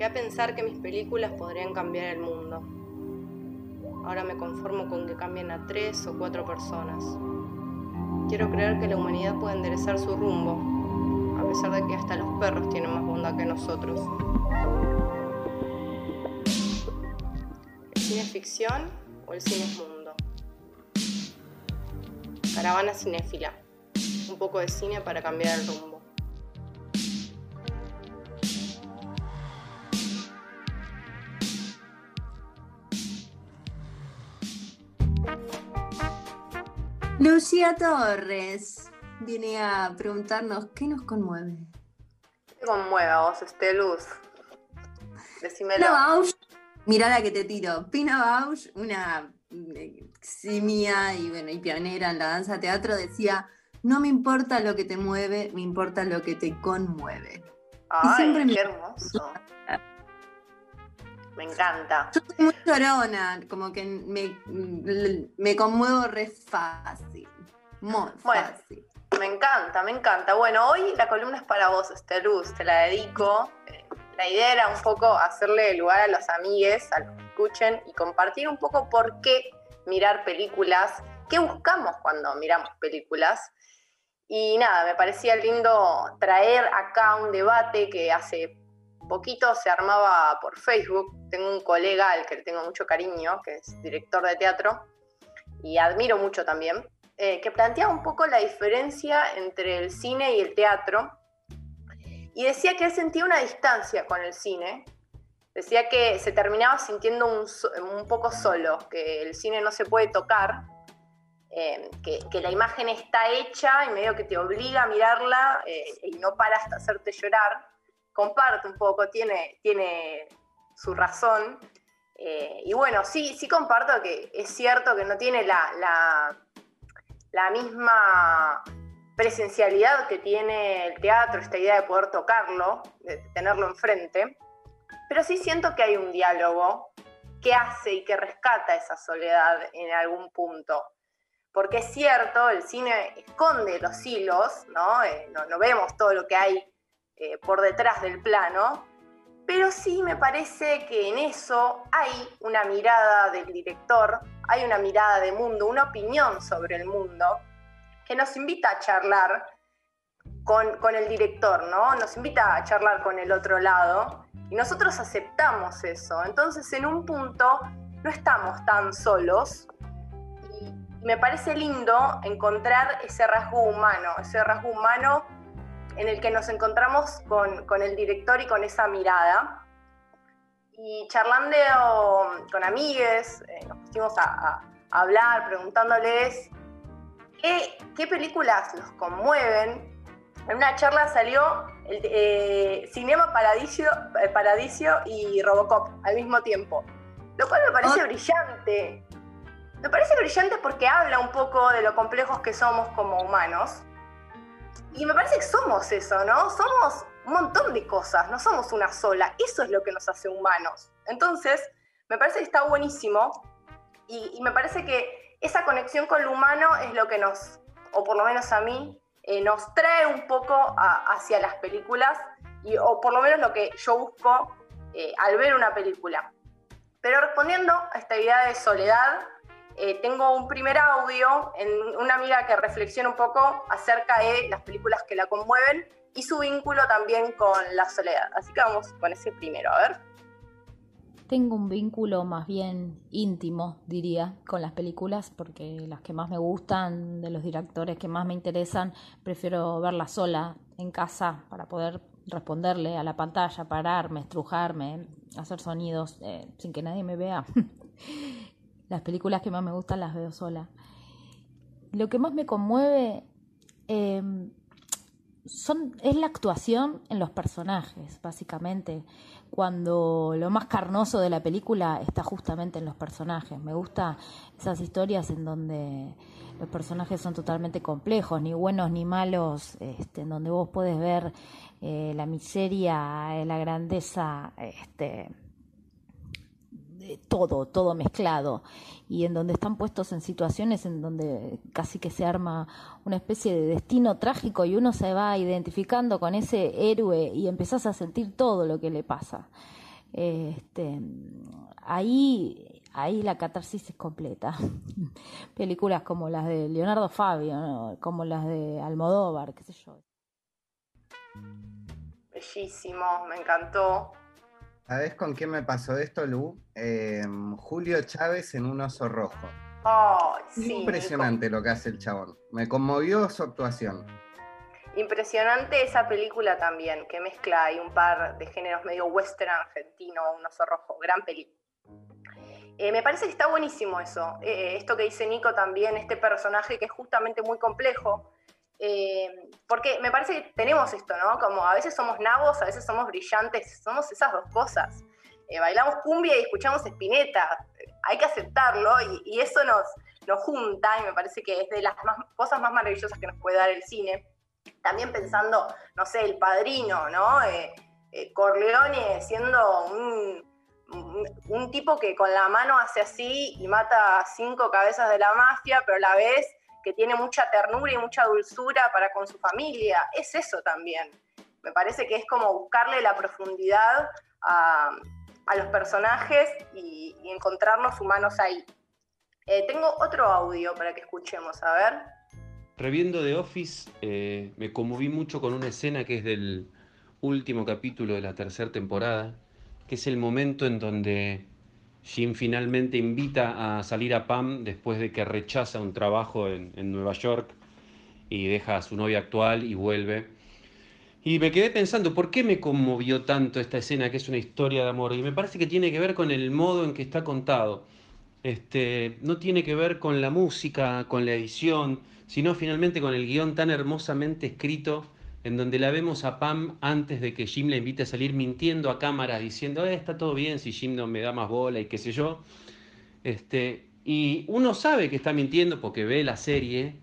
Llegué a pensar que mis películas podrían cambiar el mundo. Ahora me conformo con que cambien a tres o cuatro personas. Quiero creer que la humanidad puede enderezar su rumbo, a pesar de que hasta los perros tienen más bondad que nosotros. ¿El cine es ficción o el cine es mundo? Caravana cinéfila. Un poco de cine para cambiar el rumbo. Lucía Torres viene a preguntarnos qué nos conmueve. ¿Qué conmueve a vos, Esteluz? Decímelo. Pina Bausch, mirá la que te tiro. Pina Bausch, una simia y, bueno, y pionera en la danza teatro, decía: No me importa lo que te mueve, me importa lo que te conmueve. Ay, siempre qué hermoso. Me encanta. Yo soy muy llorona, como que me, me conmuevo re fácil. Muy fácil. Me encanta, me encanta. Bueno, hoy la columna es para vos, Esteluz, te la dedico. Eh, la idea era un poco hacerle lugar a los amigues, a los que escuchen y compartir un poco por qué mirar películas, qué buscamos cuando miramos películas. Y nada, me parecía lindo traer acá un debate que hace poquito se armaba por Facebook. Tengo un colega al que le tengo mucho cariño, que es director de teatro, y admiro mucho también, eh, que planteaba un poco la diferencia entre el cine y el teatro. Y decía que él sentía una distancia con el cine. Decía que se terminaba sintiendo un, poco solo, que el cine no se puede tocar, eh, que, la imagen está hecha y medio que te obliga a mirarla eh, y no para hasta hacerte llorar comparto un poco, tiene, tiene su razón. Eh, y bueno, sí, sí comparto que es cierto que no tiene la, la, misma presencialidad que tiene el teatro, esta idea de poder tocarlo, de tenerlo enfrente, pero sí siento que hay un diálogo que hace y que rescata esa soledad en algún punto. Porque es cierto, el cine esconde los hilos, ¿no? Eh, no, vemos todo lo que hay eh, por detrás del plano, pero sí me parece que en eso hay una mirada del director, hay una mirada de mundo, una opinión sobre el mundo, que nos invita a charlar con, con, el director, ¿no? Nos invita a charlar con el otro lado y nosotros aceptamos eso. Entonces, en un punto, no estamos tan solos y me parece lindo encontrar ese rasgo humano, ese rasgo humano en el que nos encontramos con, el director y con esa mirada. Y charlando con amigues, eh, nos pusimos a, hablar, preguntándoles qué, películas los conmueven. En una charla salió el, eh, Cinema Paradiso, eh, Paradiso y Robocop al mismo tiempo, lo cual me parece brillante. Me parece brillante porque habla un poco de lo complejos que somos como humanos y me parece que somos eso, ¿no? Somos un montón de cosas, no somos una sola. Eso es lo que nos hace humanos. Entonces, me parece que está buenísimo y, me parece que esa conexión con lo humano es lo que nos, o por lo menos a mí, eh, nos trae un poco hacia las películas, y, o por lo menos lo que yo busco eh, al ver una película. Pero respondiendo a esta idea de soledad, eh, tengo un primer audio en una amiga que reflexiona un poco acerca de las películas que la conmueven y su vínculo también con la soledad. Así que vamos con ese primero, a ver. Tengo un vínculo más bien íntimo, diría, con las películas, porque las que más me gustan, de los directores que más me interesan, prefiero verlas sola, en casa, para poder responderle a la pantalla, pararme, estrujarme, hacer sonidos eh, sin que nadie me vea. Las películas que más me gustan las veo sola. Lo que más me conmueve em, son, es la actuación en los personajes, básicamente. Cuando lo más carnoso de la película está justamente en los personajes. Me gusta esas historias en donde los personajes son totalmente complejos, ni buenos ni malos, este, en donde vos puedes ver eh, la miseria, la grandeza, este, todo, todo mezclado, y en donde están puestos en situaciones en donde casi que se arma una especie de destino trágico y uno se va identificando con ese héroe y empezás a sentir todo lo que le pasa. Este, ahí, ahí la catarsis es completa. Películas como las de Leonardo Fabio, como las de Almodóvar, qué sé yo. Bellísimo, me encantó. ¿Sabes con quién me pasó esto, Lu? Em, Julio Chávez en un oso rojo. Impresionante lo que hace el chabón. Me conmovió su actuación. Impresionante esa película también, que mezcla ahí un par de géneros medio western argentino, un oso rojo, gran película. Eh, me parece que está buenísimo eso, eh, esto que dice Nico también, este personaje que es justamente muy complejo, eh, porque me parece que tenemos esto, ¿no? Como a veces somos nabos, a veces somos brillantes, somos esas dos cosas. bailamos cumbia y escuchamos espineta, hay que aceptarlo y, eso nos, nos junta y me parece que es de las cosas más maravillosas que nos puede dar el cine también pensando, no sé, el padrino, ¿no? Eh, eh, Corleone siendo un, un, tipo que con la mano hace así y mata cinco cabezas de la mafia, pero a la vez que tiene mucha ternura y mucha dulzura para con su familia. Es eso también. Me parece que es como buscarle la profundidad a, los personajes y, encontrarnos humanos ahí. Eh, tengo otro audio para que escuchemos, a ver. Reviendo The Office, eh, me conmoví mucho con una escena que es del último capítulo de la tercera temporada, que es el momento en donde Jim finalmente invita a salir a Pam después de que rechaza un trabajo en, en Nueva York y deja a su novia actual y vuelve. Y me quedé pensando, ¿por qué me conmovió tanto esta escena que es una historia de amor? Y me parece que tiene que ver con el modo en que está contado. Este, no tiene que ver con la música, con la edición, sino finalmente con el guion tan hermosamente escrito en donde la vemos a Pam antes de que Jim la invite a salir mintiendo a cámara, diciendo, eh, está todo bien si Jim no me da más bola y qué sé yo. Este, y uno sabe que está mintiendo porque ve la serie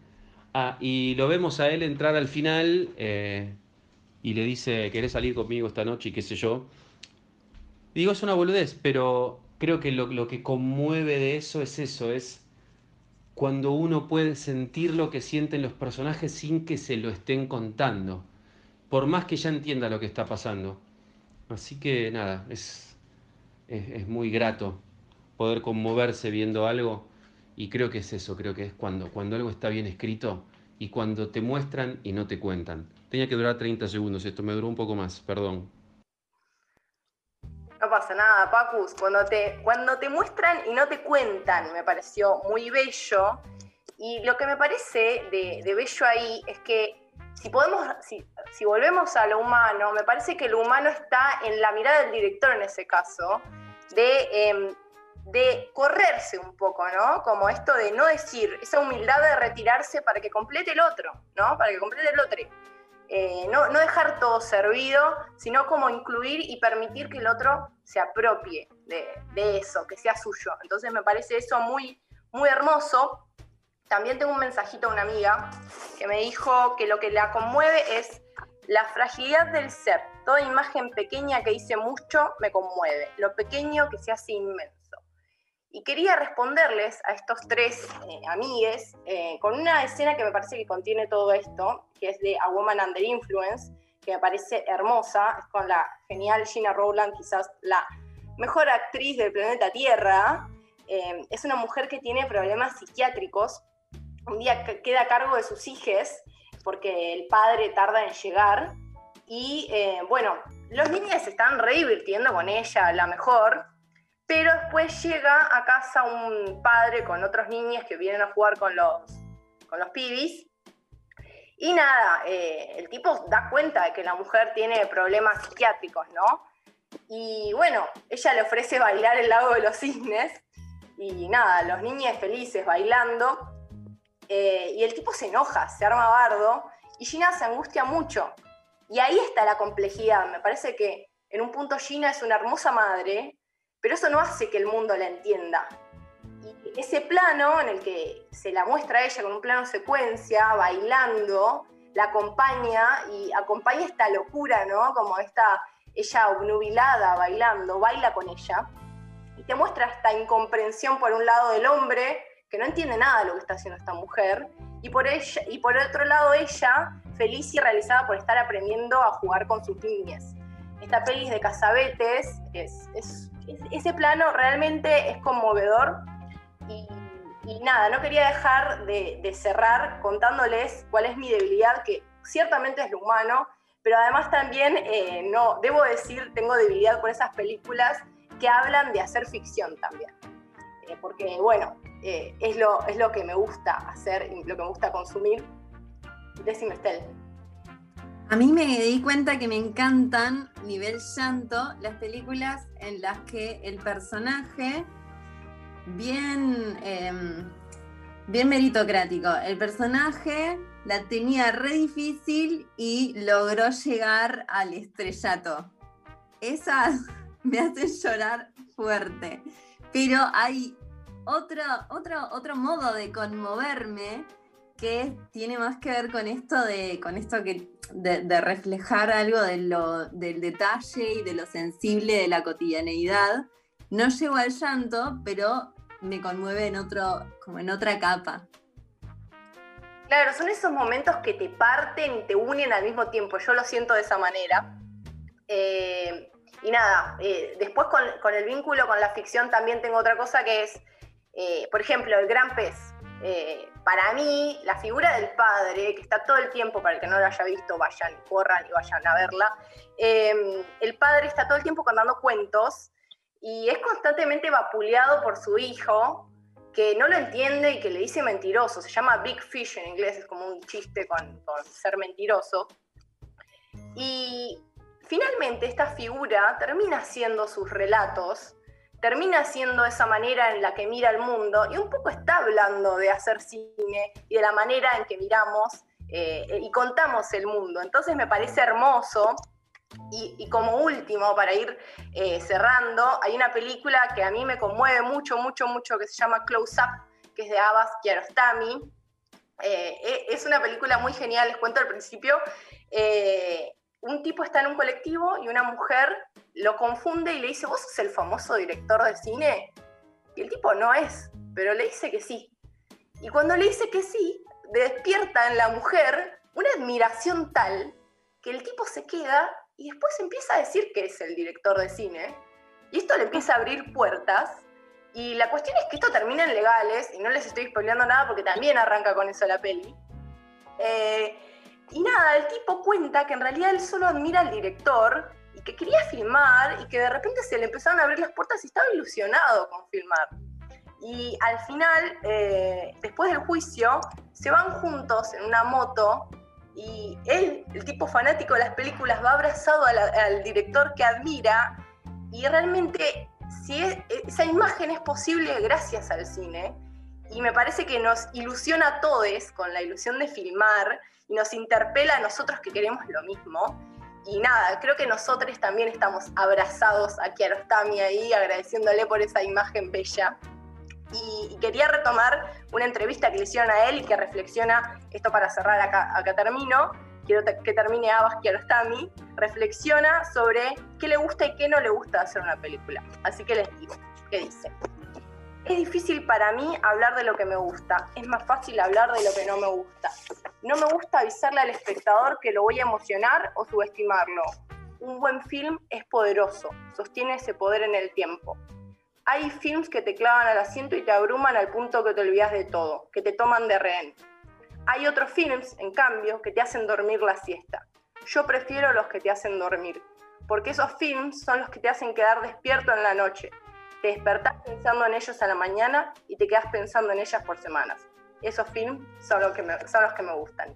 ah, y lo vemos a él entrar al final eh, y le dice, ¿querés salir conmigo esta noche y qué sé yo? Digo, es una boludez, pero creo que lo, lo que conmueve de eso es eso, es cuando uno puede sentir lo que sienten los personajes sin que se lo estén contando, por más que ya entienda lo que está pasando. Así que nada, es, es, muy grato poder conmoverse viendo algo y creo que es eso, creo que es cuando, cuando algo está bien escrito y cuando te muestran y no te cuentan. Tenía que durar 30 segundos, esto me duró un poco más, perdón. Pasa nada, Pacus. Cuando te, cuando te muestran y no te cuentan, me pareció muy bello. Y lo que me parece de, bello ahí es que si podemos, si, si, volvemos a lo humano, me parece que lo humano está en la mirada del director en ese caso, de, em, de correrse un poco, ¿no? Como esto de no decir, esa humildad de retirarse para que complete el otro, ¿no? Para que complete el otro. Eh, no, dejar todo servido, sino como incluir y permitir que el otro se apropie de, eso, que sea suyo. Entonces me parece eso muy, muy hermoso. También tengo un mensajito a una amiga que me dijo que lo que la conmueve es la fragilidad del ser. Toda imagen pequeña que dice mucho me conmueve. Lo pequeño que se hace inmenso. Y quería responderles a estos tres eh, amigues eh, con una escena que me parece que contiene todo esto, que es de A Woman Under Influence, que me parece hermosa, es con la genial Gina Rowland, quizás la mejor actriz del planeta Tierra. Eh, es una mujer que tiene problemas psiquiátricos. Un día queda a cargo de sus hijos porque el padre tarda en llegar. Y bueno, los niños se están re divirtiendo con ella, la mejor pero después llega a casa un padre con otros niños que vienen a jugar con los, con los pibis. Y nada, eh, el tipo da cuenta de que la mujer tiene problemas psiquiátricos, ¿no? Y bueno, ella le ofrece bailar el lago de los cisnes. Y nada, los niños felices bailando. Eh, y el tipo se enoja, se arma bardo. Y Gina se angustia mucho. Y ahí está la complejidad. Me parece que en un punto Gina es una hermosa madre pero eso no hace que el mundo la entienda. Y ese plano en el que se la muestra a ella con un plano secuencia, bailando, la acompaña y acompaña esta locura, ¿no? Como esta, ella obnubilada bailando, baila con ella. Y te muestra esta incomprensión por un lado del hombre, que no entiende nada de lo que está haciendo esta mujer, y por, ella, y por otro lado ella, feliz y realizada por estar aprendiendo a jugar con sus niñas. esta peli de Casabetes, es, ese plano realmente es conmovedor y, nada, no quería dejar de, de, cerrar contándoles cuál es mi debilidad, que ciertamente es lo humano, pero además también, eh, no, debo decir, tengo debilidad por esas películas que hablan de hacer ficción también. Eh, porque, bueno, eh, es, lo, es lo que me gusta hacer y lo que me gusta consumir. Decime, Estel. A mí me di cuenta que me encantan, nivel llanto, las películas en las que el personaje, bien, em, bien meritocrático, el personaje la tenía re difícil y logró llegar al estrellato. Esas me hacen llorar fuerte. Pero hay otro, otro, otro modo de conmoverme que tiene más que ver con esto de, con esto que, de, reflejar algo de del detalle y de lo sensible de la cotidianeidad. No llego al llanto, pero me conmueve en otro, como en otra capa. Claro, son esos momentos que te parten y te unen al mismo tiempo. Yo lo siento de esa manera. Eh, y nada, eh, después con, el vínculo con la ficción también tengo otra cosa que es, eh, por ejemplo, el gran pez. Para mí, la figura del padre, que está todo el tiempo, para el que no lo haya visto, vayan, corran y vayan a verla. el padre está todo el tiempo contando cuentos y es constantemente vapuleado por su hijo, que no lo entiende y que le dice mentiroso. Se llama Big Fish en inglés, es como un chiste con, ser mentiroso. Y finalmente esta figura termina siendo sus relatos, termina siendo esa manera en la que mira el mundo y un poco está hablando de hacer cine y de la manera en que miramos eh, y contamos el mundo. Entonces me parece hermoso y, como último, para ir eh, cerrando, hay una película que a mí me conmueve mucho, mucho, mucho, que se llama Close Up, que es de Abbas Kiarostami. Eh, e, es una película muy genial, les cuento al principio. Un tipo está en un colectivo y una mujer lo confunde y le dice, ¿vos sos el famoso director de cine? Y el tipo no es, pero le dice que sí. Y cuando le dice que sí, despierta en la mujer una admiración tal que el tipo se queda y después empieza a decir que es el director de cine, y esto le empieza a abrir puertas, y la cuestión es que esto termina en legales, y no les estoy spoileando nada porque también arranca con eso la peli. Eh, y nada, el tipo cuenta que en realidad él solo admira al director y que quería filmar y que de repente se le empezaron a abrir las puertas y estaba ilusionado con filmar. Y al final, eh, después del juicio, se van juntos en una moto y él, el tipo fanático de las películas, va abrazado al director que admira y realmente si esa imagen es posible gracias al cine y me parece que nos ilusiona a todos con la ilusión de filmar y nos interpela a nosotros que queremos lo mismo. Y nada, creo que nosotros también estamos abrazados a Kiarostami ahí, agradeciéndole por esa imagen bella. Y, quería retomar una entrevista que le hicieron a él y que reflexiona, esto para cerrar acá, acá termino, quiero que termine Abbas Kiarostami, reflexiona sobre qué le gusta y qué no le gusta hacer una película. Así que les digo, ¿qué dice? Es difícil para mí hablar de lo que me gusta, es más fácil hablar de lo que no me gusta. No me gusta avisarle al espectador que lo voy a emocionar o subestimarlo. Un buen film es poderoso, sostiene ese poder en el tiempo. Hay films que te clavan al asiento y te abruman al punto que te olvidas de todo, que te toman de rehén. Hay otros films, en cambio, que te hacen dormir la siesta. Yo prefiero los que te hacen dormir, porque esos films son los que te hacen quedar despierto en la noche. Te despertás pensando en ellos a la mañana y te quedas pensando en ellas por semanas. Esos films son, que son los que me gustan.